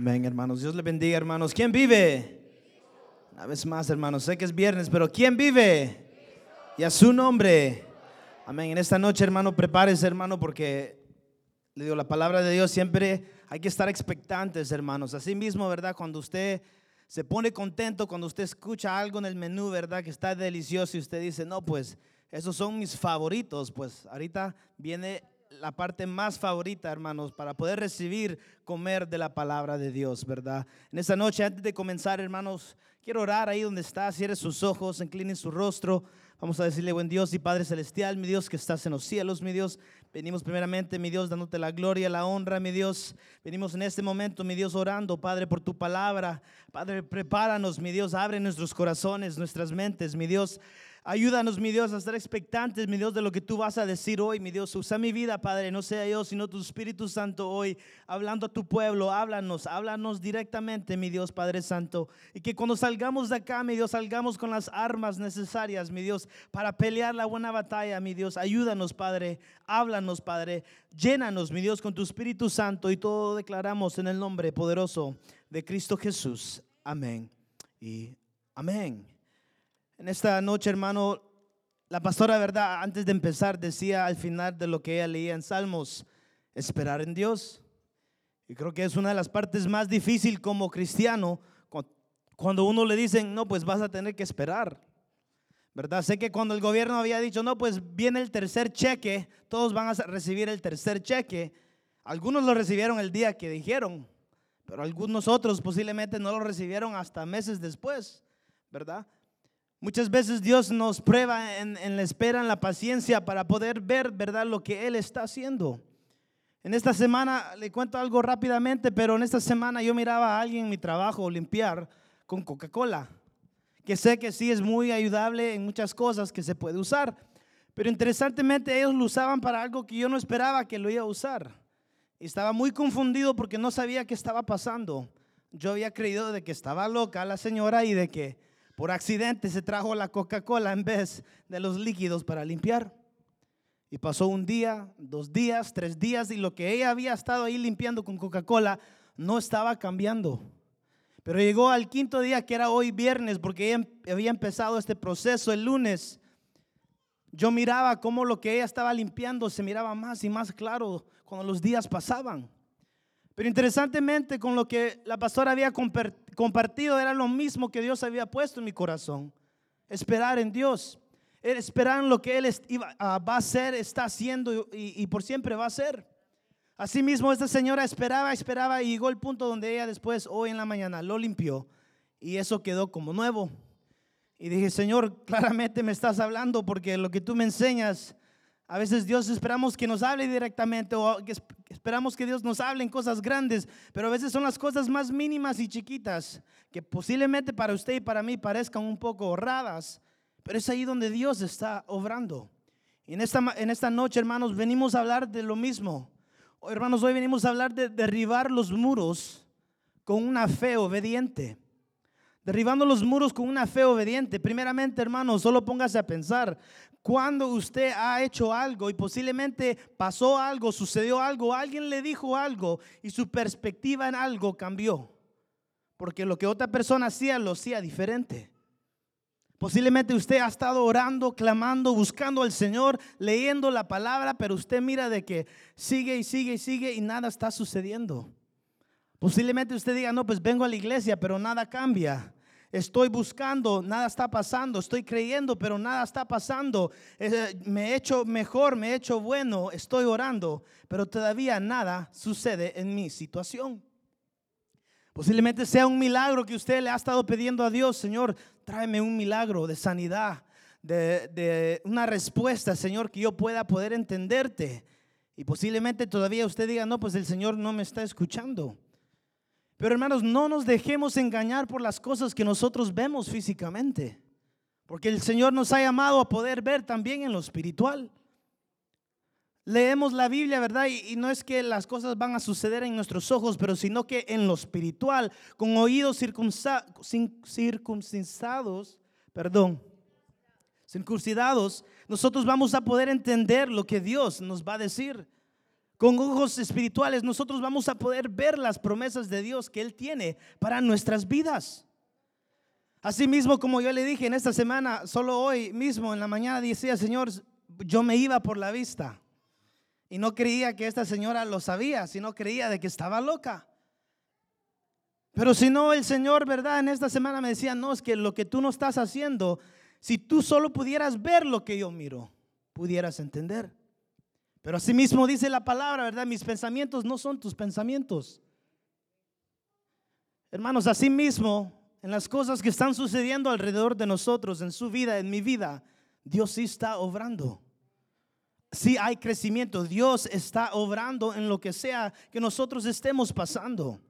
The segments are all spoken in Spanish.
Amén, hermanos. Dios le bendiga, hermanos. ¿Quién vive? Una vez más, hermanos. Sé que es viernes, pero ¿quién vive? Y a su nombre. Amén. En esta noche, hermano, prepárese, hermano, porque le digo, la palabra de Dios siempre hay que estar expectantes, hermanos. Así mismo, ¿verdad? Cuando usted se pone contento, cuando usted escucha algo en el menú, ¿verdad? Que está delicioso y usted dice, no, pues esos son mis favoritos. Pues ahorita viene la parte más favorita, hermanos, para poder recibir, comer de la palabra de Dios, ¿verdad? En esta noche, antes de comenzar, hermanos, quiero orar ahí donde está, cierre sus ojos, incline su rostro. Vamos a decirle, buen Dios y Padre Celestial, mi Dios que estás en los cielos, mi Dios. Venimos primeramente, mi Dios, dándote la gloria, la honra, mi Dios. Venimos en este momento, mi Dios, orando, Padre, por tu palabra. Padre, prepáranos, mi Dios, abre nuestros corazones, nuestras mentes, mi Dios. Ayúdanos, mi Dios, a estar expectantes, mi Dios, de lo que tú vas a decir hoy, mi Dios. Usa mi vida, Padre, no sea yo, sino tu Espíritu Santo hoy, hablando a tu pueblo. Háblanos, háblanos directamente, mi Dios, Padre Santo. Y que cuando salgamos de acá, mi Dios, salgamos con las armas necesarias, mi Dios, para pelear la buena batalla, mi Dios. Ayúdanos, Padre. Háblanos, Padre. Llénanos, mi Dios, con tu Espíritu Santo. Y todo declaramos en el nombre poderoso de Cristo Jesús. Amén. Y amén. En esta noche, hermano, la pastora, verdad, antes de empezar, decía al final de lo que ella leía en Salmos, esperar en Dios. Y creo que es una de las partes más difíciles como cristiano, cuando uno le dicen, no, pues vas a tener que esperar. ¿Verdad? Sé que cuando el gobierno había dicho, no, pues viene el tercer cheque, todos van a recibir el tercer cheque. Algunos lo recibieron el día que dijeron, pero algunos otros posiblemente no lo recibieron hasta meses después, ¿verdad? Muchas veces Dios nos prueba en, la espera, en la paciencia, para poder ver, ¿verdad?, lo que Él está haciendo. En esta semana, le cuento algo rápidamente, pero en esta semana yo miraba a alguien en mi trabajo limpiar con Coca-Cola, que sé que sí es muy ayudable en muchas cosas que se puede usar, pero interesantemente ellos lo usaban para algo que yo no esperaba que lo iba a usar. Y estaba muy confundido porque no sabía qué estaba pasando. Yo había creído de que estaba loca la señora y de que por accidente se trajo la Coca-Cola en vez de los líquidos para limpiar. Y pasó un día, dos días, tres días y lo que ella había estado ahí limpiando con Coca-Cola no estaba cambiando. Pero llegó al quinto día, que era hoy viernes, porque ella em, había empezado este proceso el lunes. Yo miraba cómo lo que ella estaba limpiando se miraba más y más claro cuando los días pasaban. Pero interesantemente, con lo que la pastora había compartido, era lo mismo que Dios había puesto en mi corazón. Esperar en Dios. Esperar en lo que Él ah, va a hacer, está haciendo y, por siempre va a ser. Asimismo, esta señora esperaba, esperaba y llegó el punto donde ella después, hoy en la mañana, lo limpió y eso quedó como nuevo. Y dije, Señor, claramente me estás hablando porque lo que tú me enseñas a veces Dios esperamos que nos hable directamente o esperamos que Dios nos hable en cosas grandes, pero a veces son las cosas más mínimas y chiquitas que posiblemente para usted y para mí parezcan un poco raras, pero es ahí donde Dios está obrando. Y en esta, en esta noche, hermanos, venimos a hablar de lo mismo. Hermanos, hoy venimos a hablar de derribar los muros con una fe obediente. Derribando los muros con una fe obediente. Primeramente, hermanos, solo póngase a pensar, cuando usted ha hecho algo y posiblemente pasó algo, sucedió algo, alguien le dijo algo y su perspectiva en algo cambió. Porque lo que otra persona hacía lo hacía diferente. Posiblemente usted ha estado orando, clamando, buscando al Señor, leyendo la palabra, pero usted mira de que sigue y sigue y sigue y nada está sucediendo. Posiblemente usted diga, no, pues vengo a la iglesia, pero nada cambia. Estoy buscando, nada está pasando. Estoy creyendo, pero nada está pasando. Eh, me he hecho mejor, me he hecho bueno. Estoy orando, pero todavía nada sucede en mi situación. Posiblemente sea un milagro que usted le ha estado pidiendo a Dios, Señor, tráeme un milagro de sanidad, de, de una respuesta, Señor, que yo pueda poder entenderte. Y posiblemente todavía usted diga, no, pues el Señor no me está escuchando. Pero hermanos, no nos dejemos engañar por las cosas que nosotros vemos físicamente. Porque el Señor nos ha llamado a poder ver también en lo espiritual. Leemos la Biblia, ¿verdad? Y, no es que las cosas van a suceder en nuestros ojos, pero sino que en lo espiritual, con oídos circuncidados, perdón, circuncidados, nosotros vamos a poder entender lo que Dios nos va a decir con ojos espirituales, nosotros vamos a poder ver las promesas de Dios que Él tiene para nuestras vidas. Asimismo, como yo le dije en esta semana, solo hoy mismo en la mañana decía, Señor, yo me iba por la vista. Y no creía que esta señora lo sabía, sino creía de que estaba loca. Pero si no, el Señor, ¿verdad? En esta semana me decía, no, es que lo que tú no estás haciendo, si tú solo pudieras ver lo que yo miro, pudieras entender. Pero asimismo dice la palabra, ¿verdad? Mis pensamientos no son tus pensamientos. Hermanos, asimismo, en las cosas que están sucediendo alrededor de nosotros, en su vida, en mi vida, Dios sí está obrando si hay crecimiento. Dios está obrando en lo que sea que nosotros estemos pasando.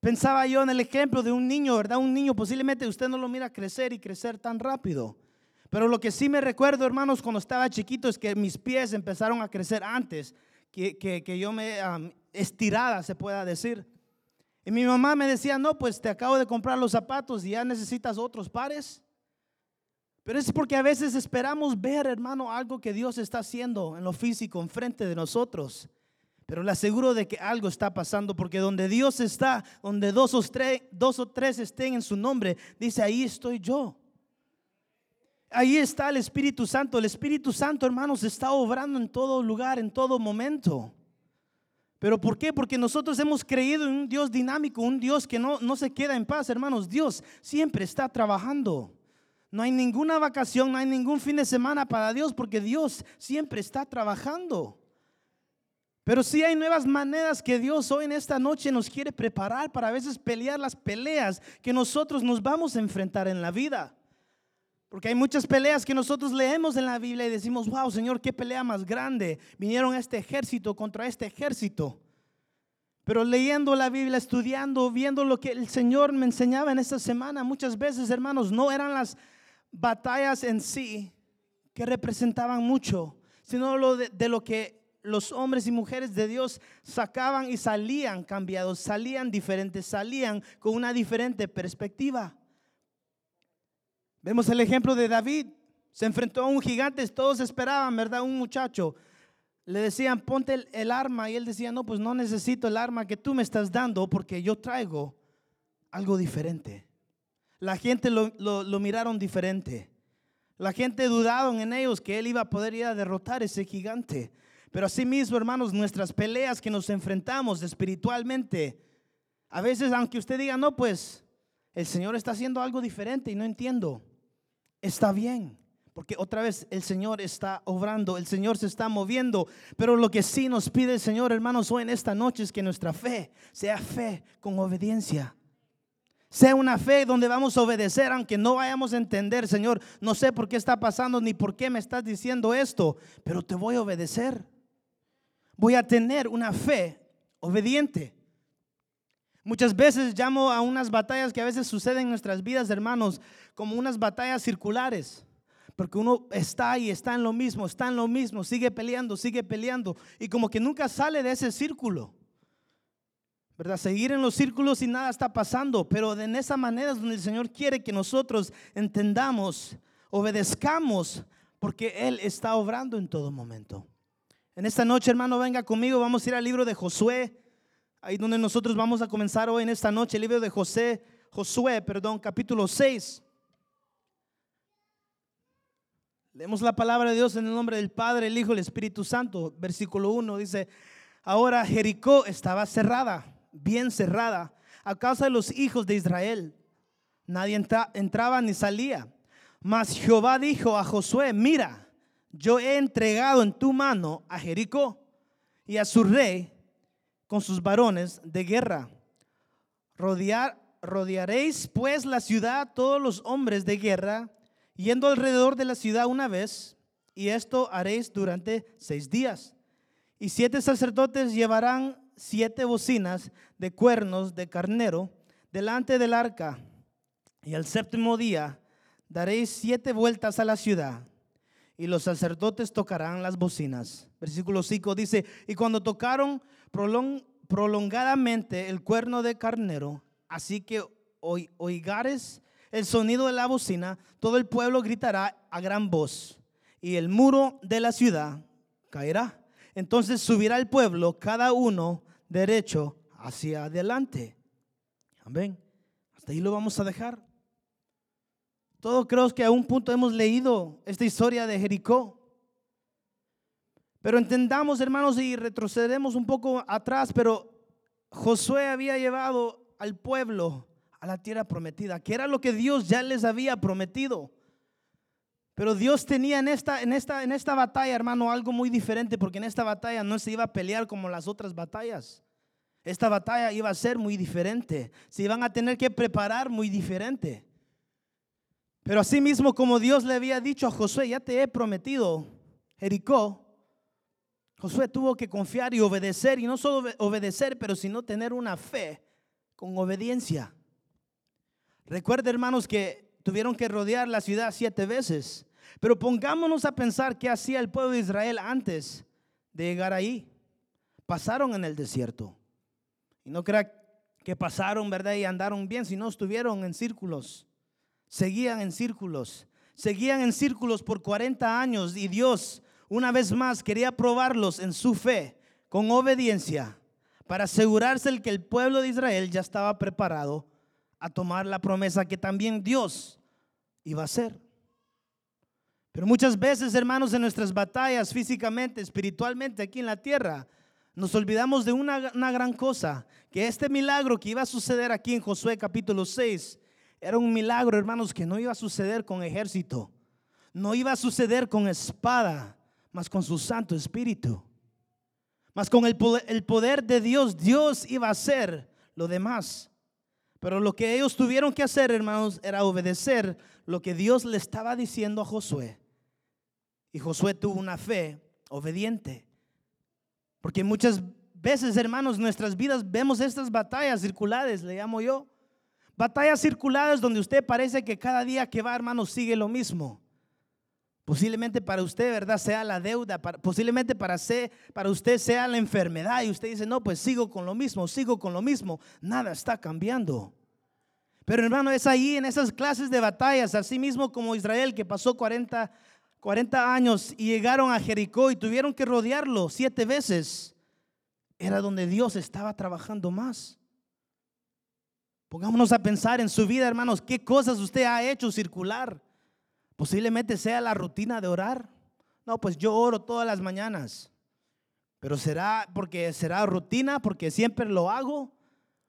Pensaba yo en el ejemplo de un niño, ¿verdad? Un niño posiblemente usted no lo mira crecer y crecer tan rápido. Pero lo que sí me recuerdo, hermanos, cuando estaba chiquito es que mis pies empezaron a crecer antes que, que, yo me estirada, se pueda decir. Y mi mamá me decía, no, pues te acabo de comprar los zapatos y ya necesitas otros pares. Pero es porque a veces esperamos ver, hermano, algo que Dios está haciendo en lo físico, enfrente de nosotros. Pero le aseguro de que algo está pasando, porque donde Dios está, donde dos o, tres, dos o tres estén en su nombre, dice, ahí estoy yo. Ahí está el Espíritu Santo. El Espíritu Santo, hermanos, está obrando en todo lugar, en todo momento. ¿Pero por qué? Porque nosotros hemos creído en un Dios dinámico, un Dios que no, no se queda en paz, hermanos. Dios siempre está trabajando. No hay ninguna vacación, no hay ningún fin de semana para Dios porque Dios siempre está trabajando. Pero sí hay nuevas maneras que Dios hoy en esta noche nos quiere preparar para a veces pelear las peleas que nosotros nos vamos a enfrentar en la vida. Porque hay muchas peleas que nosotros leemos en la Biblia y decimos, wow, Señor, qué pelea más grande. Vinieron este ejército contra este ejército. Pero leyendo la Biblia, estudiando, viendo lo que el Señor me enseñaba en esta semana, muchas veces, hermanos, no eran las batallas en sí que representaban mucho, sino lo de, lo que los hombres y mujeres de Dios sacaban y salían cambiados, salían diferentes, salían con una diferente perspectiva. Vemos el ejemplo de David, se enfrentó a un gigante, todos esperaban, ¿verdad? Un muchacho. Le decían, ponte el, arma y él decía, no, pues no necesito el arma que tú me estás dando porque yo traigo algo diferente. La gente lo, miraron diferente. La gente dudaron en ellos que él iba a poder ir a derrotar ese gigante. Pero así mismo, hermanos, nuestras peleas que nos enfrentamos espiritualmente, a veces, aunque usted diga, no, pues el Señor está haciendo algo diferente y no entiendo, está bien. Porque otra vez el Señor está obrando, el Señor se está moviendo. Pero lo que sí nos pide el Señor, hermanos, hoy en esta noche es que nuestra fe sea fe con obediencia. Sea una fe donde vamos a obedecer, aunque no vayamos a entender, Señor, no sé por qué está pasando ni por qué me estás diciendo esto, pero te voy a obedecer. Voy a tener una fe obediente. Muchas veces llamo a unas batallas que a veces suceden en nuestras vidas, hermanos, como unas batallas circulares. Porque uno está y está en lo mismo, está en lo mismo, sigue peleando, sigue peleando. Y como que nunca sale de ese círculo. ¿verdad? Seguir en los círculos y nada está pasando, pero en esa manera es donde el Señor quiere que nosotros entendamos, obedezcamos, porque Él está obrando en todo momento. En esta noche, hermano, venga conmigo, vamos a ir al libro de Josué, ahí donde nosotros vamos a comenzar hoy en esta noche, el libro de José, Josué, perdón, capítulo 6. Leemos la palabra de Dios en el nombre del Padre, el Hijo y el Espíritu Santo. Versículo 1 dice, ahora Jericó estaba cerrada bien cerrada a causa de los hijos de Israel. Nadie entraba ni salía. Mas Jehová dijo a Josué, mira, yo he entregado en tu mano a Jericó y a su rey con sus varones de guerra. Rodear, rodearéis pues la ciudad todos los hombres de guerra, yendo alrededor de la ciudad una vez, y esto haréis durante seis días. Y siete sacerdotes llevarán siete bocinas de cuernos de carnero delante del arca. Y al séptimo día daréis siete vueltas a la ciudad y los sacerdotes tocarán las bocinas. Versículo 5 dice, y cuando tocaron prolongadamente el cuerno de carnero, así que oigares el sonido de la bocina, todo el pueblo gritará a gran voz y el muro de la ciudad caerá entonces subirá el pueblo, cada uno derecho hacia adelante. Amén. Hasta ahí lo vamos a dejar. Todo creo que a un punto hemos leído esta historia de Jericó. Pero entendamos, hermanos, y retrocederemos un poco atrás, pero Josué había llevado al pueblo a la tierra prometida, que era lo que Dios ya les había prometido. Pero Dios tenía en esta, en esta, en esta batalla, hermano, algo muy diferente, porque en esta batalla no se iba a pelear como las otras batallas. Esta batalla iba a ser muy diferente. Se iban a tener que preparar muy diferente. Pero así mismo como Dios le había dicho a Josué, ya te he prometido, Jericó, Josué tuvo que confiar y obedecer, y no solo obedecer, pero sino tener una fe con obediencia. Recuerda, hermanos, que tuvieron que rodear la ciudad siete veces. Pero pongámonos a pensar qué hacía el pueblo de Israel antes de llegar ahí. Pasaron en el desierto. Y no crea que pasaron, ¿verdad? Y andaron bien, sino estuvieron en círculos. Seguían en círculos. Seguían en círculos por 40 años y Dios una vez más quería probarlos en su fe con obediencia para asegurarse el que el pueblo de Israel ya estaba preparado a tomar la promesa que también Dios iba a hacer. Pero muchas veces, hermanos, en nuestras batallas físicamente, espiritualmente aquí en la tierra, nos olvidamos de una, una, gran cosa, que este milagro que iba a suceder aquí en Josué capítulo 6 era un milagro, hermanos, que no iba a suceder con ejército, no iba a suceder con espada, mas con su Santo Espíritu. Mas con el poder, de Dios, Dios iba a hacer lo demás. Pero lo que ellos tuvieron que hacer, hermanos, era obedecer lo que Dios le estaba diciendo a Josué. Y Josué tuvo una fe obediente. Porque muchas veces, hermanos, en nuestras vidas vemos estas batallas circulares, le llamo yo. Batallas circulares donde usted parece que cada día que va, hermanos, sigue lo mismo. Posiblemente para usted, ¿verdad? Sea la deuda, posiblemente para, para usted sea la enfermedad y usted dice, no, pues sigo con lo mismo, sigo con lo mismo, nada está cambiando. Pero hermano, es ahí en esas clases de batallas, así mismo como Israel que pasó 40, 40 años y llegaron a Jericó y tuvieron que rodearlo siete veces, era donde Dios estaba trabajando más. Pongámonos a pensar en su vida, hermanos, qué cosas usted ha hecho circular. Posiblemente sea la rutina de orar. No, pues yo oro todas las mañanas. Pero será porque será rutina, porque siempre lo hago,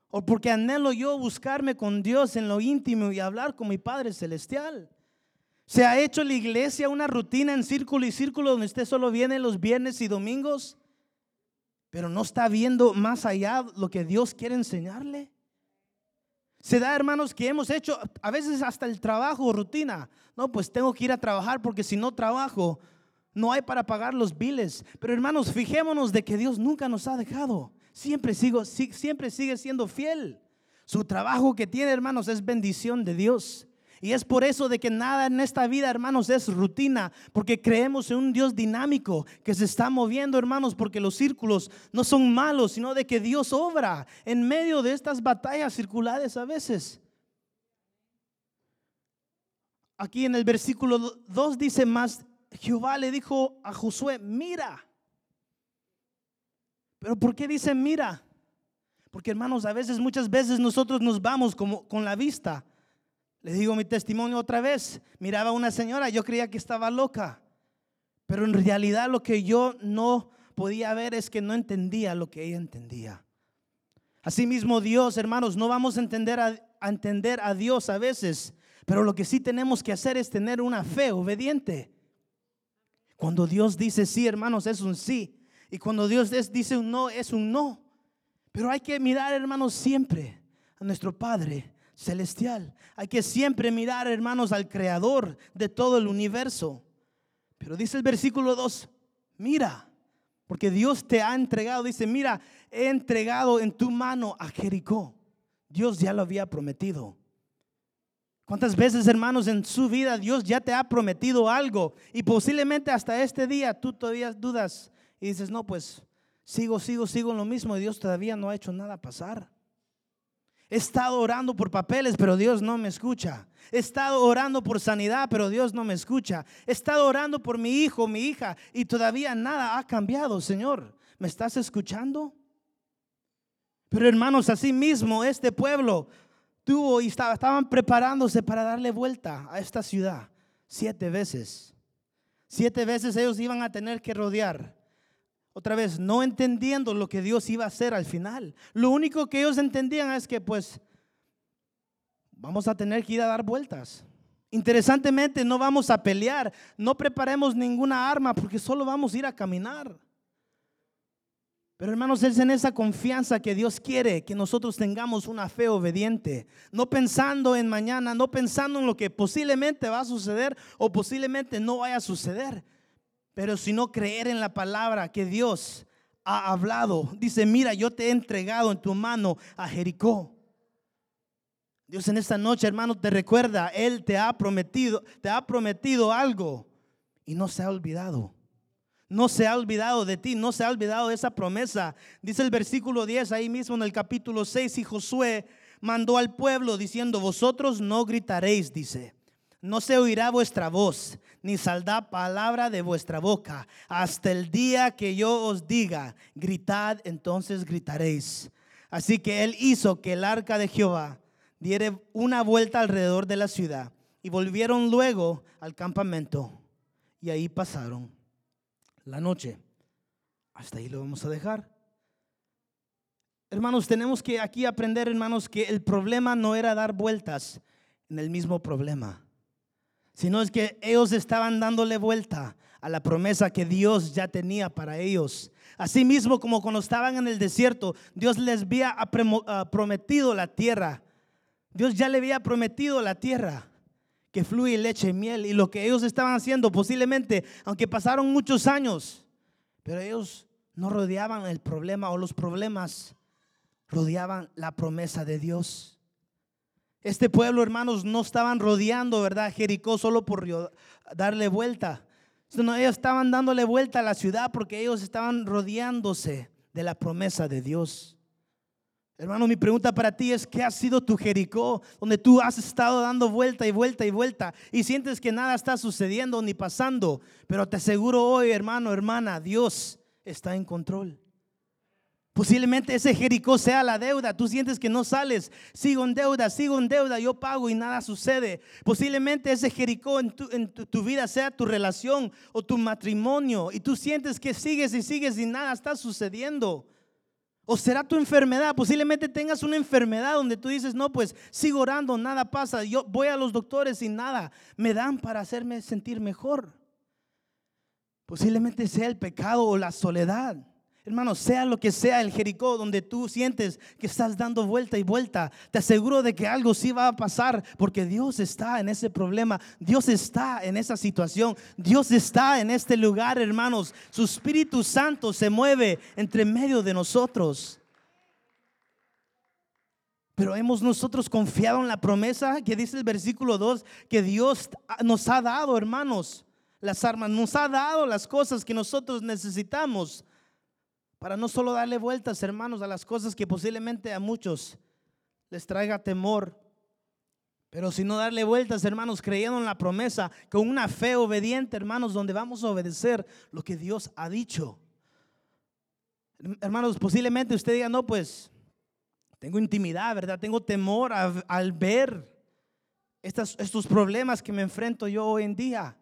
o porque anhelo yo buscarme con Dios en lo íntimo y hablar con mi Padre Celestial. ¿Se ha hecho la iglesia una rutina en círculo y círculo donde usted solo viene los viernes y domingos, pero no está viendo más allá lo que Dios quiere enseñarle? Se da, hermanos, que hemos hecho a veces hasta el trabajo, rutina. No, pues tengo que ir a trabajar porque si no trabajo, no hay para pagar los biles. Pero hermanos, fijémonos de que Dios nunca nos ha dejado. Siempre, sigo, siempre sigue siendo fiel. Su trabajo que tiene, hermanos, es bendición de Dios. Y es por eso de que nada en esta vida, hermanos, es rutina, porque creemos en un Dios dinámico que se está moviendo, hermanos, porque los círculos no son malos, sino de que Dios obra en medio de estas batallas circulares a veces. Aquí en el versículo 2 dice más, Jehová le dijo a Josué, mira. Pero ¿por qué dice mira? Porque hermanos, a veces, muchas veces nosotros nos vamos como con la vista les digo mi testimonio otra vez. Miraba a una señora, yo creía que estaba loca. Pero en realidad lo que yo no podía ver es que no entendía lo que ella entendía. Asimismo Dios, hermanos, no vamos a entender a, a entender a Dios a veces, pero lo que sí tenemos que hacer es tener una fe obediente. Cuando Dios dice sí, hermanos, es un sí. Y cuando Dios dice un no, es un no. Pero hay que mirar, hermanos, siempre a nuestro Padre celestial. Hay que siempre mirar, hermanos, al creador de todo el universo. Pero dice el versículo 2, mira, porque Dios te ha entregado, dice, mira, he entregado en tu mano a Jericó. Dios ya lo había prometido. ¿Cuántas veces, hermanos, en su vida Dios ya te ha prometido algo? Y posiblemente hasta este día tú todavía dudas y dices, no, pues sigo, sigo, sigo en lo mismo y Dios todavía no ha hecho nada pasar. He estado orando por papeles, pero Dios no me escucha. He estado orando por sanidad, pero Dios no me escucha. He estado orando por mi hijo, mi hija, y todavía nada ha cambiado, Señor. ¿Me estás escuchando? Pero hermanos, así mismo este pueblo tuvo y estaba, estaban preparándose para darle vuelta a esta ciudad siete veces. Siete veces ellos iban a tener que rodear. Otra vez, no entendiendo lo que Dios iba a hacer al final. Lo único que ellos entendían es que pues vamos a tener que ir a dar vueltas. Interesantemente, no vamos a pelear, no preparemos ninguna arma porque solo vamos a ir a caminar. Pero hermanos, es en esa confianza que Dios quiere que nosotros tengamos una fe obediente. No pensando en mañana, no pensando en lo que posiblemente va a suceder o posiblemente no vaya a suceder. Pero sino creer en la palabra que Dios ha hablado. Dice, mira, yo te he entregado en tu mano a Jericó. Dios en esta noche, hermano, te recuerda, Él te ha prometido, te ha prometido algo y no se ha olvidado no se ha olvidado de ti, no se ha olvidado de esa promesa. Dice el versículo 10 ahí mismo en el capítulo 6 y Josué mandó al pueblo diciendo, vosotros no gritaréis, dice. No se oirá vuestra voz, ni saldrá palabra de vuestra boca, hasta el día que yo os diga, gritad, entonces gritaréis. Así que él hizo que el arca de Jehová diera una vuelta alrededor de la ciudad y volvieron luego al campamento y ahí pasaron la noche. Hasta ahí lo vamos a dejar. Hermanos, tenemos que aquí aprender, hermanos, que el problema no era dar vueltas en el mismo problema, sino es que ellos estaban dándole vuelta a la promesa que Dios ya tenía para ellos. Asimismo, como cuando estaban en el desierto, Dios les había prometido la tierra. Dios ya le había prometido la tierra que fluye leche y miel. Y lo que ellos estaban haciendo posiblemente, aunque pasaron muchos años, pero ellos no rodeaban el problema o los problemas, rodeaban la promesa de Dios. Este pueblo, hermanos, no estaban rodeando, ¿verdad? Jericó solo por darle vuelta. Sino ellos estaban dándole vuelta a la ciudad porque ellos estaban rodeándose de la promesa de Dios. Hermano, mi pregunta para ti es, ¿qué ha sido tu Jericó? Donde tú has estado dando vuelta y vuelta y vuelta y sientes que nada está sucediendo ni pasando. Pero te aseguro hoy, hermano, hermana, Dios está en control. Posiblemente ese Jericó sea la deuda. Tú sientes que no sales. Sigo en deuda, sigo en deuda, yo pago y nada sucede. Posiblemente ese Jericó en tu, vida sea tu relación o tu matrimonio. Y tú sientes que sigues y sigues y nada está sucediendo. O será tu enfermedad. Posiblemente tengas una enfermedad donde tú dices, no, pues sigo orando, nada pasa. Yo voy a los doctores y nada me dan para hacerme sentir mejor. Posiblemente sea el pecado o la soledad. Hermano, sea lo que sea el Jericó donde tú sientes que estás dando vuelta y vuelta, te aseguro de que algo sí va a pasar porque Dios está en ese problema, Dios está en esa situación, Dios está en este lugar, hermanos. Su Espíritu Santo se mueve entre medio de nosotros. Pero hemos nosotros confiado en la promesa que dice el versículo 2 que Dios nos ha dado, hermanos, las armas, nos ha dado las cosas que nosotros necesitamos para no solo darle vueltas, hermanos, a las cosas que posiblemente a muchos les traiga temor, pero sino darle vueltas, hermanos, creyendo en la promesa, con una fe obediente, hermanos, donde vamos a obedecer lo que Dios ha dicho. Hermanos, posiblemente usted diga, no, pues tengo intimidad, ¿verdad? Tengo temor al ver estos problemas que me enfrento yo hoy en día.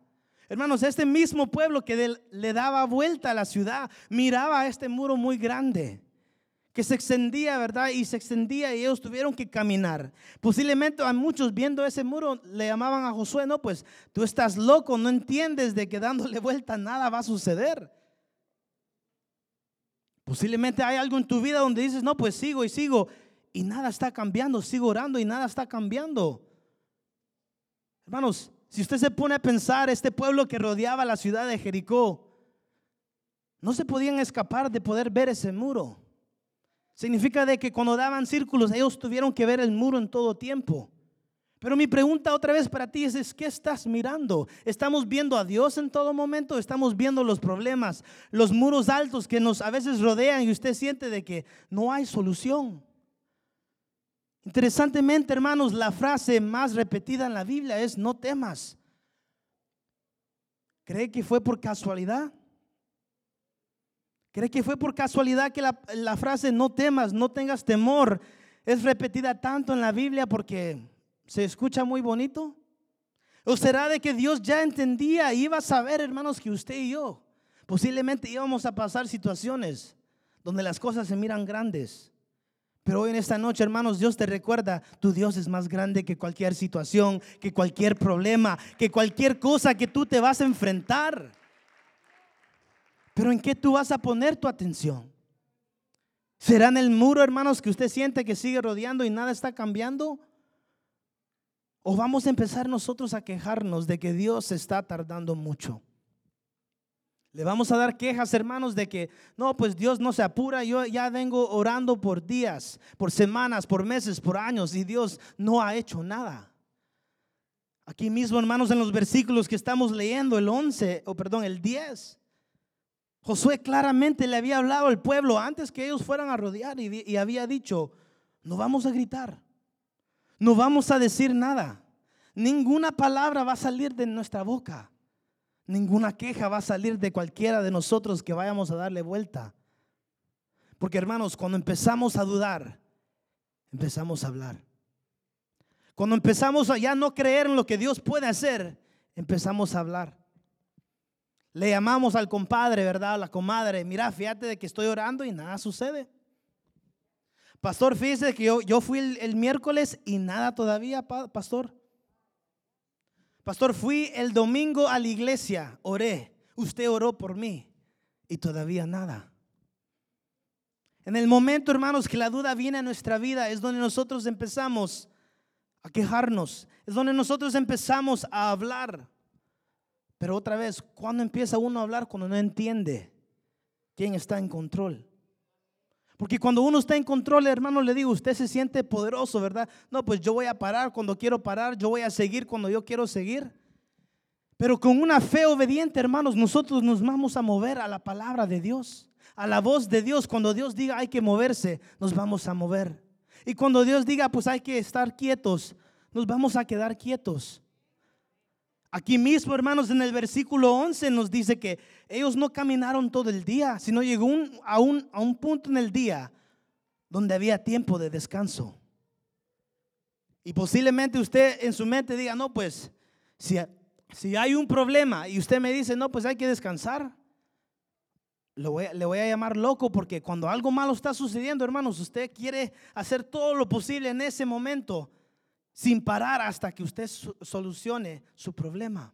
Hermanos, este mismo pueblo que le daba vuelta a la ciudad, miraba a este muro muy grande que se extendía, ¿verdad? Y se extendía y ellos tuvieron que caminar. Posiblemente a muchos viendo ese muro le llamaban a Josué, no, pues tú estás loco, no entiendes de que dándole vuelta nada va a suceder. Posiblemente hay algo en tu vida donde dices, no, pues sigo y sigo y nada está cambiando, sigo orando y nada está cambiando. Hermanos, si usted se pone a pensar, este pueblo que rodeaba la ciudad de Jericó, no se podían escapar de poder ver ese muro. Significa de que cuando daban círculos, ellos tuvieron que ver el muro en todo tiempo. Pero mi pregunta otra vez para ti es, ¿qué estás mirando? ¿Estamos viendo a Dios en todo momento? ¿Estamos viendo los problemas, los muros altos que nos a veces rodean y usted siente de que no hay solución? Interesantemente, hermanos, la frase más repetida en la Biblia es no temas. ¿Cree que fue por casualidad? ¿Cree que fue por casualidad que la, frase no temas, no tengas temor es repetida tanto en la Biblia porque se escucha muy bonito? ¿O será de que Dios ya entendía, iba a saber, hermanos, que usted y yo posiblemente íbamos a pasar situaciones donde las cosas se miran grandes? Pero hoy en esta noche, hermanos, Dios te recuerda, tu Dios es más grande que cualquier situación, que cualquier problema, que cualquier cosa que tú te vas a enfrentar. Pero ¿en qué tú vas a poner tu atención? ¿Será en el muro, hermanos, que usted siente que sigue rodeando y nada está cambiando? ¿O vamos a empezar nosotros a quejarnos de que Dios está tardando mucho? Le vamos a dar quejas, hermanos, de que no, pues Dios no se apura. Yo ya vengo orando por días, por semanas, por meses, por años y Dios no ha hecho nada. Aquí mismo, hermanos, en los versículos que estamos leyendo, el 11, o perdón, el 10, Josué claramente le había hablado al pueblo antes que ellos fueran a rodear y, y había dicho, no vamos a gritar, no vamos a decir nada, ninguna palabra va a salir de nuestra boca. Ninguna queja va a salir de cualquiera de nosotros que vayamos a darle vuelta. Porque hermanos, cuando empezamos a dudar, empezamos a hablar. Cuando empezamos a ya no creer en lo que Dios puede hacer, empezamos a hablar. Le llamamos al compadre, ¿verdad? A la comadre, mira, fíjate de que estoy orando y nada sucede. Pastor, fíjese que yo, yo fui el, el miércoles y nada todavía, pastor. Pastor, fui el domingo a la iglesia, oré, usted oró por mí y todavía nada. En el momento, hermanos, que la duda viene a nuestra vida, es donde nosotros empezamos a quejarnos, es donde nosotros empezamos a hablar. Pero otra vez, ¿cuándo empieza uno a hablar? Cuando no entiende quién está en control. Porque cuando uno está en control, hermano, le digo, usted se siente poderoso, ¿verdad? No, pues yo voy a parar cuando quiero parar, yo voy a seguir cuando yo quiero seguir. Pero con una fe obediente, hermanos, nosotros nos vamos a mover a la palabra de Dios, a la voz de Dios. Cuando Dios diga hay que moverse, nos vamos a mover. Y cuando Dios diga pues hay que estar quietos, nos vamos a quedar quietos. Aquí mismo, hermanos, en el versículo 11 nos dice que ellos no caminaron todo el día, sino llegó a, un, punto en el día donde había tiempo de descanso. Y posiblemente usted en su mente diga, no, pues si, hay un problema y usted me dice, no, pues hay que descansar, le voy a llamar loco porque cuando algo malo está sucediendo, hermanos, usted quiere hacer todo lo posible en ese momento sin parar hasta que usted solucione su problema.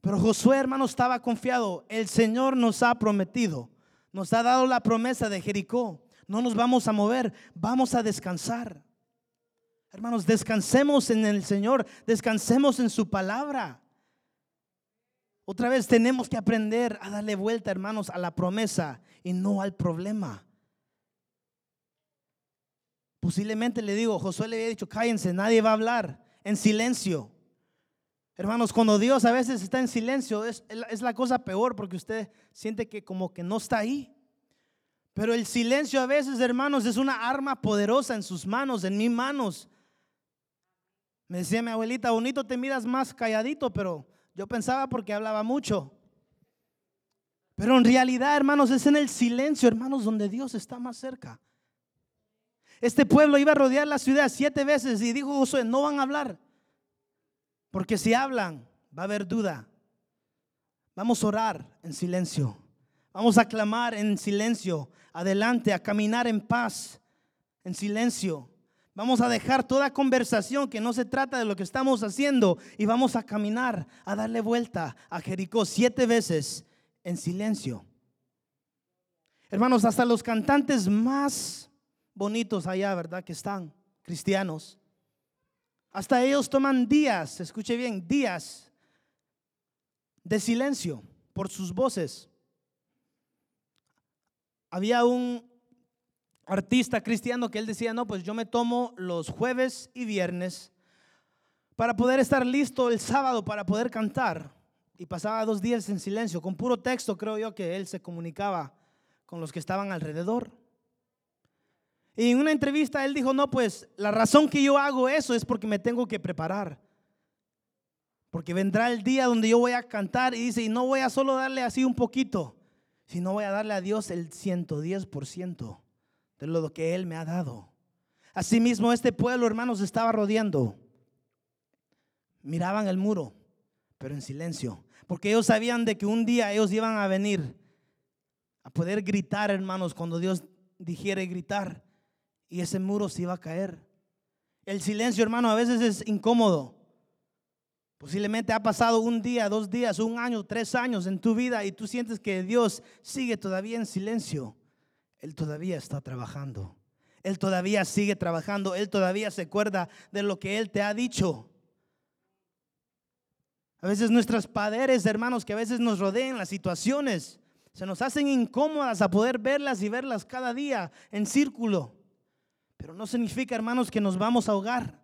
Pero Josué, hermano, estaba confiado. El Señor nos ha prometido, nos ha dado la promesa de Jericó. No nos vamos a mover, vamos a descansar. Hermanos, descansemos en el Señor, descansemos en su palabra. Otra vez tenemos que aprender a darle vuelta, hermanos, a la promesa y no al problema. Posiblemente le digo, Josué le había dicho, cállense, nadie va a hablar, en silencio. Hermanos, cuando Dios a veces está en silencio, es, es la cosa peor porque usted siente que como que no está ahí. Pero el silencio a veces, hermanos, es una arma poderosa en sus manos, en mis manos. Me decía mi abuelita, bonito te miras más calladito, pero yo pensaba porque hablaba mucho. Pero en realidad, hermanos, es en el silencio, hermanos, donde Dios está más cerca. Este pueblo iba a rodear la ciudad siete veces y dijo Josué, no van a hablar. Porque si hablan, va a haber duda. Vamos a orar en silencio. Vamos a clamar en silencio. Adelante, a caminar en paz, en silencio. Vamos a dejar toda conversación que no se trata de lo que estamos haciendo y vamos a caminar, a darle vuelta a Jericó siete veces en silencio. Hermanos, hasta los cantantes más bonitos allá, ¿verdad? Que están cristianos. Hasta ellos toman días, escuche bien, días de silencio por sus voces. Había un artista cristiano que él decía, no, pues yo me tomo los jueves y viernes para poder estar listo el sábado para poder cantar. Y pasaba dos días en silencio, con puro texto creo yo que él se comunicaba con los que estaban alrededor. Y en una entrevista él dijo, no, pues la razón que yo hago eso es porque me tengo que preparar. Porque vendrá el día donde yo voy a cantar y dice, y no voy a solo darle así un poquito, sino voy a darle a Dios el 110% de lo que Él me ha dado. Asimismo, este pueblo, hermanos, estaba rodeando. Miraban el muro, pero en silencio. Porque ellos sabían de que un día ellos iban a venir a poder gritar, hermanos, cuando Dios dijera gritar. Y ese muro se iba a caer. El silencio, hermano, a veces es incómodo. Posiblemente ha pasado un día, dos días, un año, tres años en tu vida y tú sientes que Dios sigue todavía en silencio. Él todavía está trabajando. Él todavía sigue trabajando. Él todavía se acuerda de lo que Él te ha dicho. A veces nuestras padres, hermanos, que a veces nos rodean las situaciones, se nos hacen incómodas a poder verlas y verlas cada día en círculo. Pero no significa, hermanos, que nos vamos a ahogar.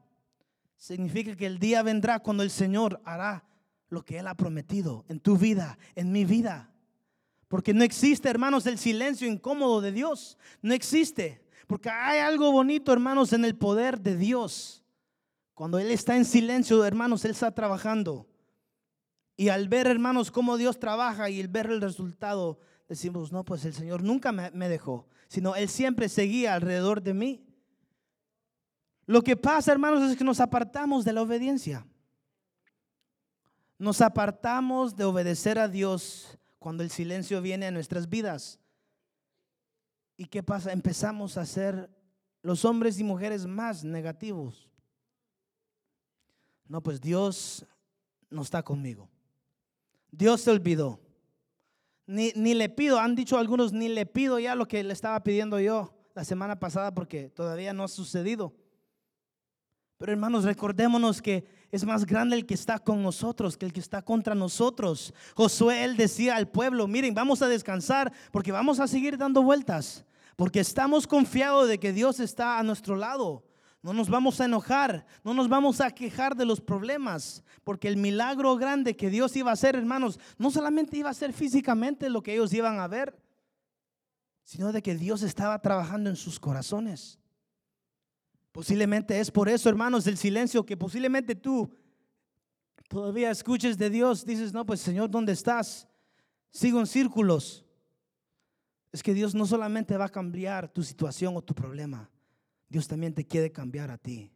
Significa que el día vendrá cuando el Señor hará lo que Él ha prometido en tu vida, en mi vida. Porque no existe, hermanos, el silencio incómodo de Dios. No existe. Porque hay algo bonito, hermanos, en el poder de Dios. Cuando Él está en silencio, hermanos, Él está trabajando. Y al ver, hermanos, cómo Dios trabaja y el ver el resultado, decimos, no, pues el Señor nunca me, dejó, sino Él siempre seguía alrededor de mí. Lo que pasa, hermanos, es que nos apartamos de la obediencia. Nos apartamos de obedecer a Dios cuando el silencio viene a nuestras vidas. ¿Y qué pasa? Empezamos a ser los hombres y mujeres más negativos. No, pues Dios no está conmigo. Dios se olvidó. Ni, ni, le pido, han dicho algunos, ni le pido ya lo que le estaba pidiendo yo la semana pasada porque todavía no ha sucedido. Pero hermanos, recordémonos que es más grande el que está con nosotros que el que está contra nosotros. Josué, él decía al pueblo, miren, vamos a descansar porque vamos a seguir dando vueltas. Porque estamos confiados de que Dios está a nuestro lado. No nos vamos a enojar, no nos vamos a quejar de los problemas, porque el milagro grande que Dios iba a hacer, hermanos, no solamente iba a ser físicamente lo que ellos iban a ver, sino de que Dios estaba trabajando en sus corazones. Posiblemente es por eso, hermanos, el silencio que posiblemente tú todavía escuches de Dios. Dices, no, pues Señor, ¿dónde estás? Sigo en círculos. Es que Dios no solamente va a cambiar tu situación o tu problema, Dios también te quiere cambiar a ti.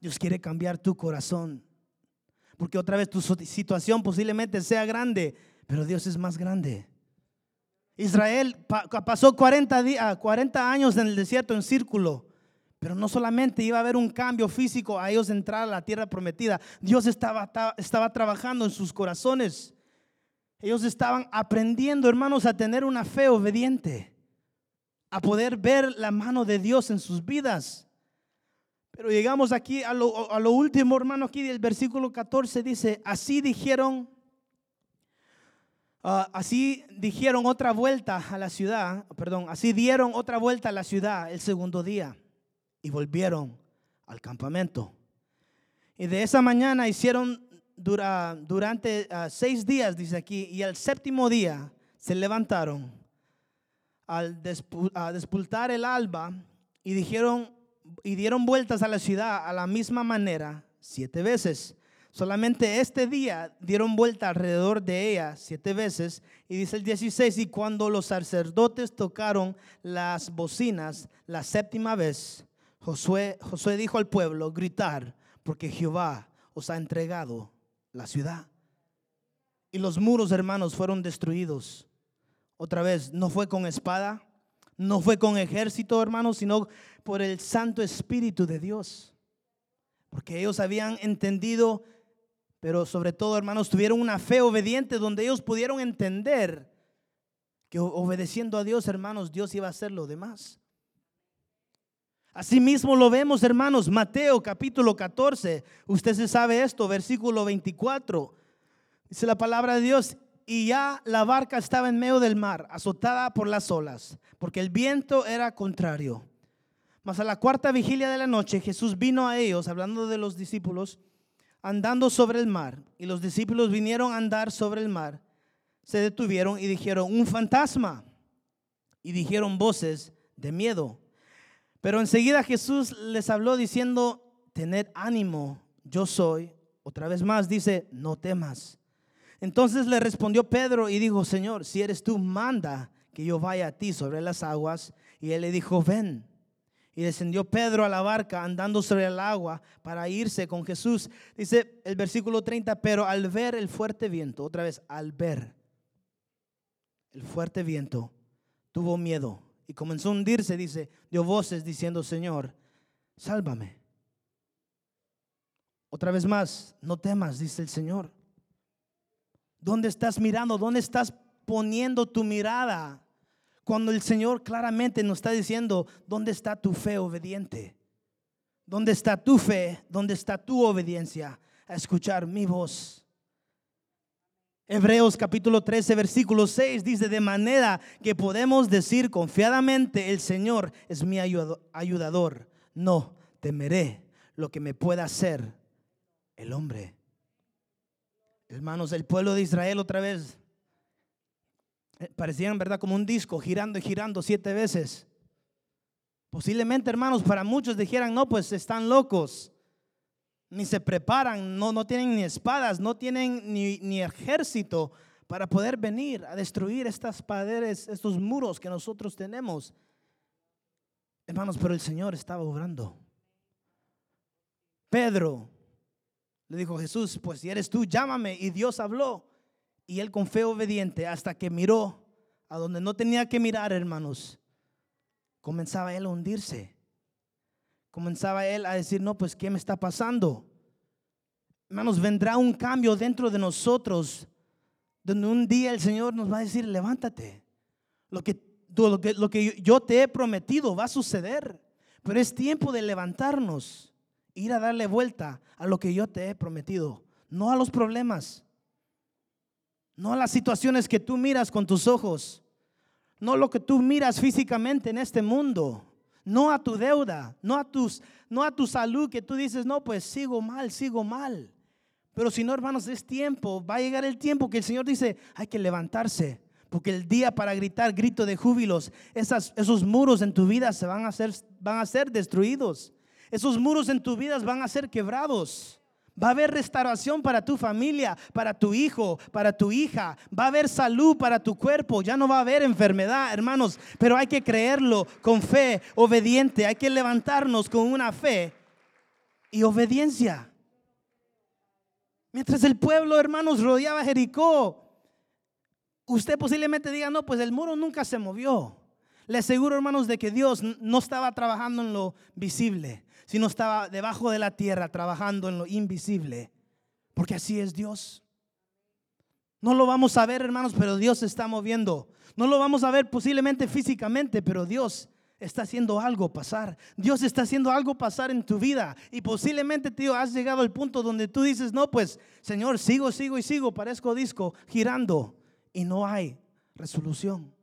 Dios quiere cambiar tu corazón. Porque otra vez tu situación posiblemente sea grande, pero Dios es más grande. Israel pasó 40, días, 40 años en el desierto en círculo. Pero no solamente iba a haber un cambio físico a ellos entrar a la tierra prometida, Dios estaba, estaba trabajando en sus corazones. Ellos estaban aprendiendo, hermanos, a tener una fe obediente, a poder ver la mano de Dios en sus vidas. Pero llegamos aquí a lo, último, hermano, aquí del versículo 14 dice, así dijeron, ah, así dijeron otra vuelta a la ciudad, perdón, así dieron otra vuelta a la ciudad el segundo día y volvieron al campamento. Y de esa mañana hicieron durante ah, seis días, dice aquí, y el séptimo día se levantaron al despultar el alba y dijeron y dieron vueltas a la ciudad a la misma manera siete veces. Solamente este día dieron vuelta alrededor de ella siete veces. Y dice el 16, y cuando los sacerdotes tocaron las bocinas la séptima vez, Josué, dijo al pueblo, gritar, porque Jehová os ha entregado la ciudad. Y los muros, hermanos, fueron destruidos. Otra vez, no fue con espada, no fue con ejército, hermanos, sino por el Santo Espíritu de Dios. Porque ellos habían entendido, pero sobre todo, hermanos, tuvieron una fe obediente donde ellos pudieron entender que obedeciendo a Dios, hermanos, Dios iba a hacer lo demás. Asimismo lo vemos, hermanos, Mateo capítulo 14. Usted se sabe esto, versículo 24. Dice la palabra de Dios, y ya la barca estaba en medio del mar, azotada por las olas, porque el viento era contrario. Mas a la cuarta vigilia de la noche Jesús vino a ellos, hablando de los discípulos, andando sobre el mar. Y los discípulos vinieron a andar sobre el mar. Se detuvieron y dijeron, un fantasma. Y dijeron voces de miedo. Pero enseguida Jesús les habló diciendo, tened ánimo, yo soy. Otra vez más dice, no temas. Entonces le respondió Pedro y dijo, Señor, si eres tú, manda que yo vaya a ti sobre las aguas. Y él le dijo, ven. Y descendió Pedro a la barca andando sobre el agua para irse con Jesús. Dice el versículo 30, pero al ver el fuerte viento, otra vez, al ver el fuerte viento, tuvo miedo y comenzó a hundirse, dice, dio voces diciendo, Señor, sálvame. Otra vez más, no temas, dice el Señor. ¿Dónde estás mirando? ¿Dónde estás poniendo tu mirada? Cuando el Señor claramente nos está diciendo, ¿dónde está tu fe obediente? ¿Dónde está tu fe? ¿Dónde está tu obediencia a escuchar mi voz? Hebreos capítulo 13, versículo 6 dice, de manera que podemos decir confiadamente, el Señor es mi ayudador. No temeré lo que me pueda hacer el hombre. Hermanos, el pueblo de Israel otra vez eh, parecían, ¿verdad? Como un disco girando y girando siete veces. Posiblemente, hermanos, para muchos dijeran, no, pues están locos. Ni se preparan, no, no tienen ni espadas, no tienen ni, ni ejército para poder venir a destruir estas paredes, estos muros que nosotros tenemos. Hermanos, pero el Señor estaba obrando. Pedro le dijo Jesús, pues si eres tú, llámame. Y Dios habló. Y él con fe obediente, hasta que miró a donde no tenía que mirar, hermanos, comenzaba él a hundirse. Comenzaba él a decir, no, pues, ¿qué me está pasando? Hermanos, vendrá un cambio dentro de nosotros, donde un día el Señor nos va a decir, levántate. Lo que, lo que, lo que yo te he prometido va a suceder, pero es tiempo de levantarnos ir a darle vuelta a lo que yo te he prometido, no a los problemas, no a las situaciones que tú miras con tus ojos, no lo que tú miras físicamente en este mundo, no a tu deuda, no a tus no a tu salud que tú dices, "No, pues sigo mal, sigo mal." Pero si no, hermanos, es tiempo, va a llegar el tiempo que el Señor dice, hay que levantarse, porque el día para gritar grito de júbilos, esos muros en tu vida se van a, hacer, van a ser destruidos. Esos muros en tu vida van a ser quebrados. Va a haber restauración para tu familia, para tu hijo, para tu hija. Va a haber salud para tu cuerpo. Ya no va a haber enfermedad, hermanos. Pero hay que creerlo con fe, obediente. Hay que levantarnos con una fe y obediencia. Mientras el pueblo, hermanos, rodeaba Jericó, usted posiblemente diga, no, pues el muro nunca se movió. Le aseguro, hermanos, de que Dios no estaba trabajando en lo visible no estaba debajo de la tierra trabajando en lo invisible, porque así es Dios. No lo vamos a ver, hermanos, pero Dios se está moviendo. No lo vamos a ver posiblemente físicamente, pero Dios está haciendo algo pasar. Dios está haciendo algo pasar en tu vida. Y posiblemente, tío, has llegado al punto donde tú dices, no, pues, Señor, sigo, sigo y sigo, parezco disco girando. Y no hay resolución.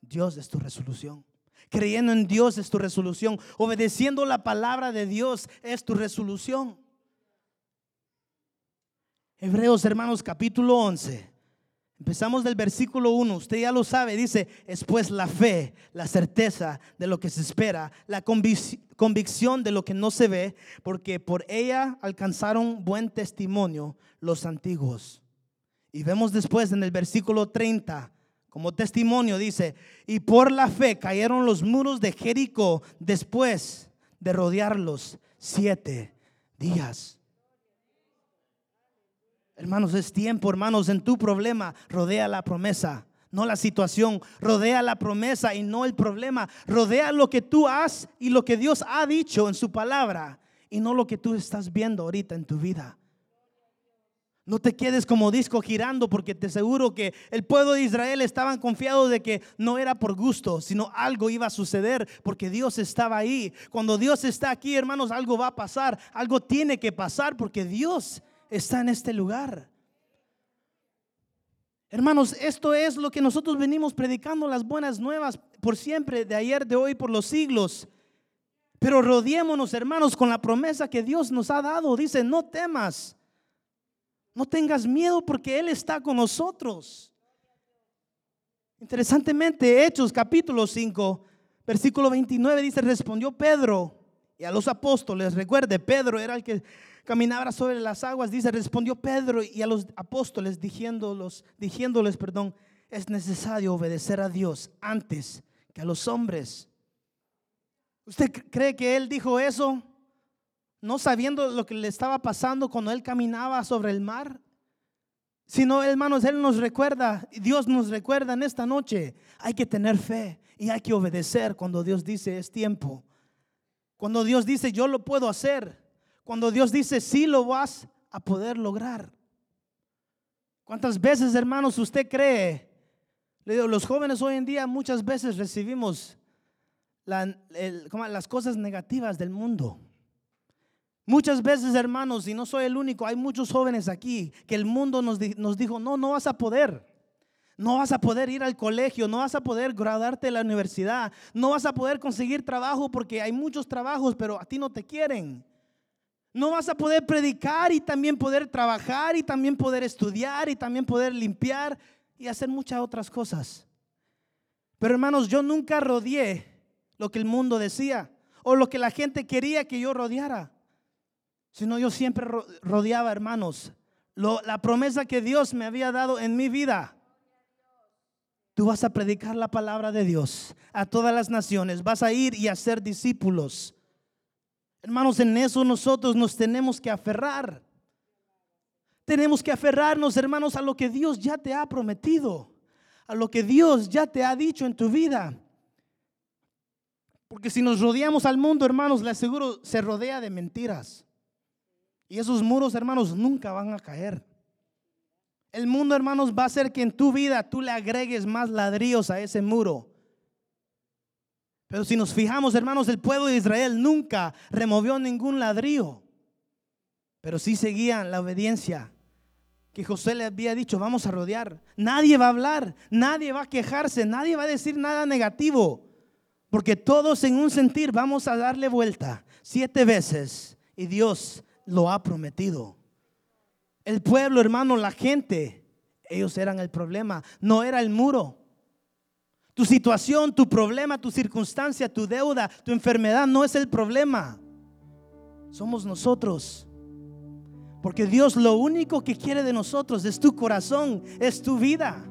Dios es tu resolución. Creyendo en Dios es tu resolución. Obedeciendo la palabra de Dios es tu resolución. Hebreos, hermanos, capítulo 11. Empezamos del versículo 1, usted ya lo sabe, dice, es pues la fe, la certeza de lo que se espera, la convicción de lo que no se ve, porque por ella alcanzaron buen testimonio los antiguos. Y vemos después en el versículo 30, como testimonio dice, y por la fe cayeron los muros de Jericó después de rodearlos siete días. Hermanos, es tiempo, hermanos, en tu problema, rodea la promesa, no la situación, rodea la promesa y no el problema, rodea lo que tú has y lo que Dios ha dicho en su palabra y no lo que tú estás viendo ahorita en tu vida. No te quedes como disco girando porque te aseguro que el pueblo de Israel estaban confiados de que no era por gusto, sino algo iba a suceder porque Dios estaba ahí. Cuando Dios está aquí, hermanos, algo va a pasar, algo tiene que pasar porque Dios está en este lugar. Hermanos, esto es lo que nosotros venimos predicando, las buenas nuevas por siempre, de ayer, de hoy, por los siglos. Pero rodeémonos, hermanos, con la promesa que Dios nos ha dado. Dice, no temas. No tengas miedo porque Él está con nosotros. Interesantemente, Hechos capítulo 5, Versículo 29 dice, respondió Pedro y a los apóstoles, recuerde, Pedro era el que caminaba sobre las aguas, dice, respondió Pedro y a los apóstoles diciéndolos, diciéndoles, perdón, es necesario obedecer a Dios antes que a los hombres. ¿Usted cree que él dijo eso no sabiendo lo que le estaba pasando cuando él caminaba sobre el mar? Sino, hermanos, Él nos recuerda, Dios nos recuerda en esta noche, hay que tener fe y hay que obedecer cuando Dios dice es tiempo. Cuando Dios dice yo lo puedo hacer. Cuando Dios dice sí lo vas a poder lograr. ¿Cuántas veces, hermanos, usted cree? Le digo, los jóvenes hoy en día muchas veces recibimos las cosas negativas del mundo. Muchas veces, hermanos, y no soy el único, hay muchos jóvenes aquí que el mundo nos, dijo, no, no vas a poder. No vas a poder ir al colegio, no vas a poder graduarte de la universidad, no vas a poder conseguir trabajo porque hay muchos trabajos, pero a ti no te quieren. No vas a poder predicar y también poder trabajar y también poder estudiar y también poder limpiar y hacer muchas otras cosas. Pero hermanos, yo nunca rodeé lo que el mundo decía o lo que la gente quería que yo rodeara sino yo siempre rodeaba, hermanos, la promesa que Dios me había dado en mi vida. Tú vas a predicar la palabra de Dios a todas las naciones, vas a ir y a ser discípulos. Hermanos, en eso nosotros nos tenemos que aferrar. Tenemos que aferrarnos, hermanos, a lo que Dios ya te ha prometido, a lo que Dios ya te ha dicho en tu vida. Porque si nos rodeamos al mundo, hermanos, le aseguro, se rodea de mentiras. Y esos muros, hermanos, nunca van a caer. El mundo, hermanos, va a hacer que en tu vida tú le agregues más ladrillos a ese muro. Pero si nos fijamos, hermanos, el pueblo de Israel nunca removió ningún ladrillo. Pero sí seguían la obediencia que José le había dicho, vamos a rodear. Nadie va a hablar, nadie va a quejarse, nadie va a decir nada negativo. Porque todos en un sentir vamos a darle vuelta siete veces. Y Dios lo ha prometido. El pueblo, hermano, la gente, ellos eran el problema, no era el muro. Tu situación, tu problema, tu circunstancia, tu deuda, tu enfermedad no es el problema. Somos nosotros. Porque Dios lo único que quiere de nosotros es tu corazón, es tu vida.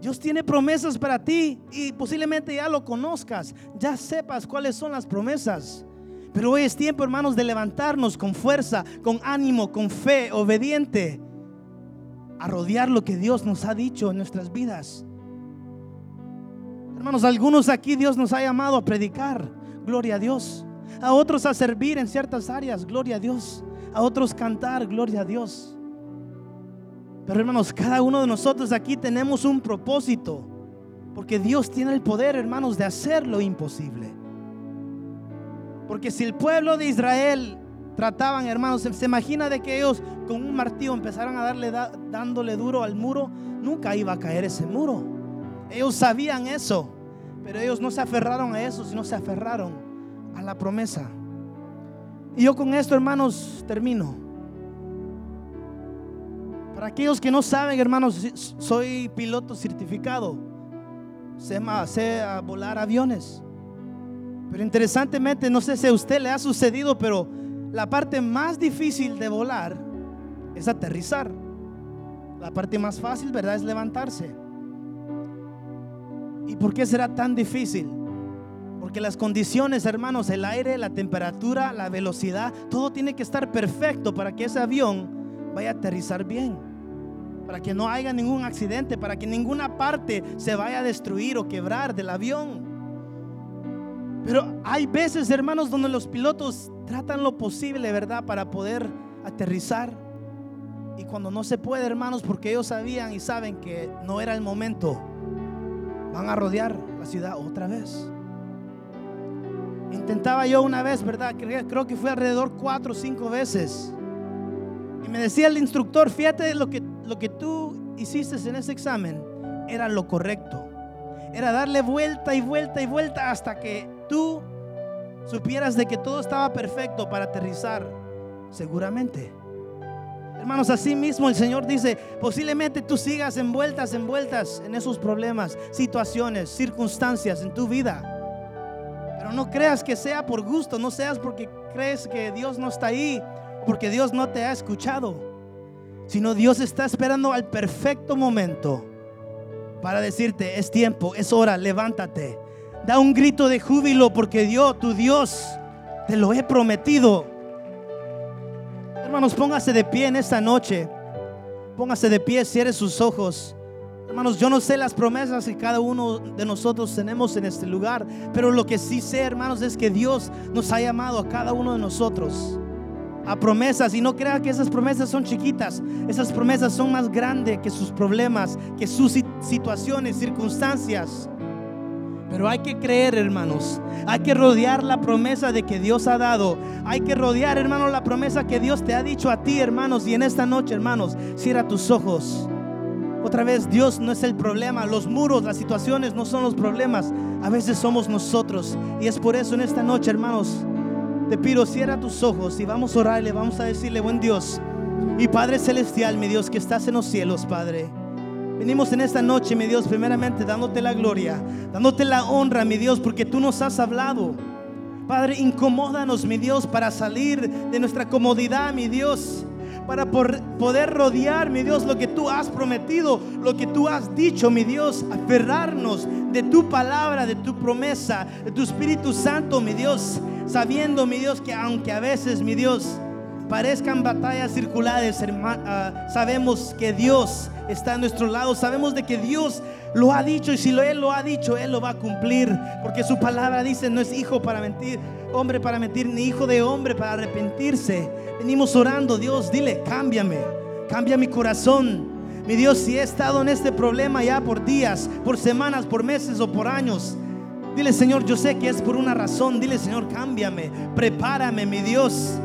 Dios tiene promesas para ti y posiblemente ya lo conozcas, ya sepas cuáles son las promesas. Pero hoy es tiempo, hermanos, de levantarnos con fuerza, con ánimo, con fe, obediente, a rodear lo que Dios nos ha dicho en nuestras vidas. Hermanos, algunos aquí Dios nos ha llamado a predicar, gloria a Dios. A otros a servir en ciertas áreas, gloria a Dios. A otros cantar, gloria a Dios. Pero hermanos, cada uno de nosotros aquí tenemos un propósito. Porque Dios tiene el poder, hermanos, de hacer lo imposible. Porque si el pueblo de Israel trataban, hermanos, se, imagina de que ellos con un martillo empezaran a darle dándole duro al muro, nunca iba a caer ese muro. Ellos sabían eso, pero ellos no se aferraron a eso, sino se aferraron a la promesa. Y yo con esto, hermanos, termino. Para aquellos que no saben, hermanos, soy piloto certificado. Sé, sé volar aviones. Pero interesantemente, no sé si a usted le ha sucedido, pero la parte más difícil de volar es aterrizar. La parte más fácil, ¿verdad? Es levantarse. ¿Y por qué será tan difícil? Porque las condiciones, hermanos, el aire, la temperatura, la velocidad, todo tiene que estar perfecto para que ese avión vaya a aterrizar bien. Para que no haya ningún accidente, para que ninguna parte se vaya a destruir o quebrar del avión. Pero hay veces, hermanos, donde los pilotos tratan lo posible, ¿verdad? Para poder aterrizar. Y cuando no se puede, hermanos, porque ellos sabían y saben que no era el momento, van a rodear la ciudad otra vez. Intentaba yo una vez, ¿verdad? Creo que fue alrededor cuatro o cinco veces. Y me decía el instructor, fíjate, lo que, lo que tú hiciste en ese examen era lo correcto. Era darle vuelta y vuelta y vuelta hasta que tú supieras de que todo estaba perfecto para aterrizar, seguramente. Hermanos, así mismo el Señor dice, posiblemente tú sigas envueltas, envueltas en esos problemas, situaciones, circunstancias en tu vida. Pero no creas que sea por gusto, no seas porque crees que Dios no está ahí, porque Dios no te ha escuchado, sino Dios está esperando al perfecto momento para decirte, es tiempo, es hora, levántate. Da un grito de júbilo porque Dios, tu Dios, te lo he prometido. Hermanos, póngase de pie en esta noche. Póngase de pie, cierre sus ojos. Hermanos, yo no sé las promesas que cada uno de nosotros tenemos en este lugar, pero lo que sí sé, hermanos, es que Dios nos ha llamado a cada uno de nosotros a promesas y no crea que esas promesas son chiquitas. Esas promesas son más grandes que sus problemas, que sus situaciones, circunstancias. Pero hay que creer, hermanos. Hay que rodear la promesa de que Dios ha dado. Hay que rodear, hermanos, la promesa que Dios te ha dicho a ti, hermanos. Y en esta noche, hermanos, cierra tus ojos. Otra vez, Dios no es el problema. Los muros, las situaciones no son los problemas. A veces somos nosotros. Y es por eso en esta noche, hermanos, te pido, cierra tus ojos y vamos a orarle, vamos a decirle, buen Dios y Padre Celestial, mi Dios, que estás en los cielos, Padre. Venimos en esta noche, mi Dios, primeramente dándote la gloria, dándote la honra, mi Dios, porque tú nos has hablado. Padre, incomódanos, mi Dios, para salir de nuestra comodidad, mi Dios para poder rodear, mi Dios, lo que tú has prometido, lo que tú has dicho, mi Dios, aferrarnos de tu palabra, de tu promesa, de tu Espíritu Santo, mi Dios, sabiendo, mi Dios, que aunque a veces, mi Dios, parezcan batallas circulares, ah, sabemos que Dios está a nuestro lado, sabemos de que Dios lo ha dicho y si Él lo ha dicho, Él lo va a cumplir, porque su palabra dice, no es hijo para mentir, hombre para mentir, ni hijo de hombre para arrepentirse. Venimos orando, Dios, dile, cámbiame, cambia mi corazón. Mi Dios, si he estado en este problema ya por días, por semanas, por meses o por años, dile, Señor, yo sé que es por una razón. Dile, Señor, cámbiame, prepárame, mi Dios.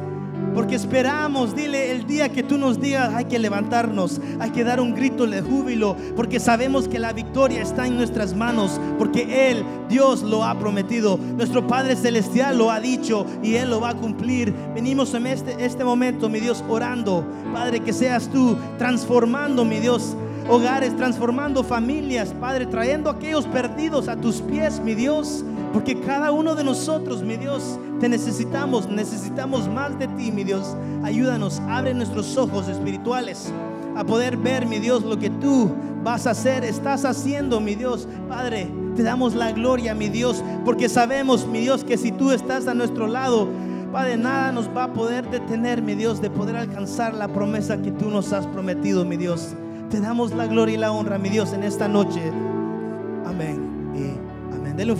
Porque esperamos, dile, el día que tú nos digas, hay que levantarnos, hay que dar un grito de júbilo, porque sabemos que la victoria está en nuestras manos, porque Él, Dios, lo ha prometido. Nuestro Padre Celestial lo ha dicho y Él lo va a cumplir. Venimos en este, este momento, mi Dios, orando, Padre, que seas tú transformando, mi Dios, hogares, transformando familias, Padre, trayendo a aquellos perdidos a tus pies, mi Dios. Porque cada uno de nosotros, mi Dios, te necesitamos, necesitamos más de ti, mi Dios. Ayúdanos, abre nuestros ojos espirituales a poder ver, mi Dios, lo que tú vas a hacer, estás haciendo, mi Dios. Padre, te damos la gloria, mi Dios, porque sabemos, mi Dios, que si tú estás a nuestro lado, Padre, nada nos va a poder detener, mi Dios, de poder alcanzar la promesa que tú nos has prometido, mi Dios. Te damos la gloria y la honra, mi Dios, en esta noche.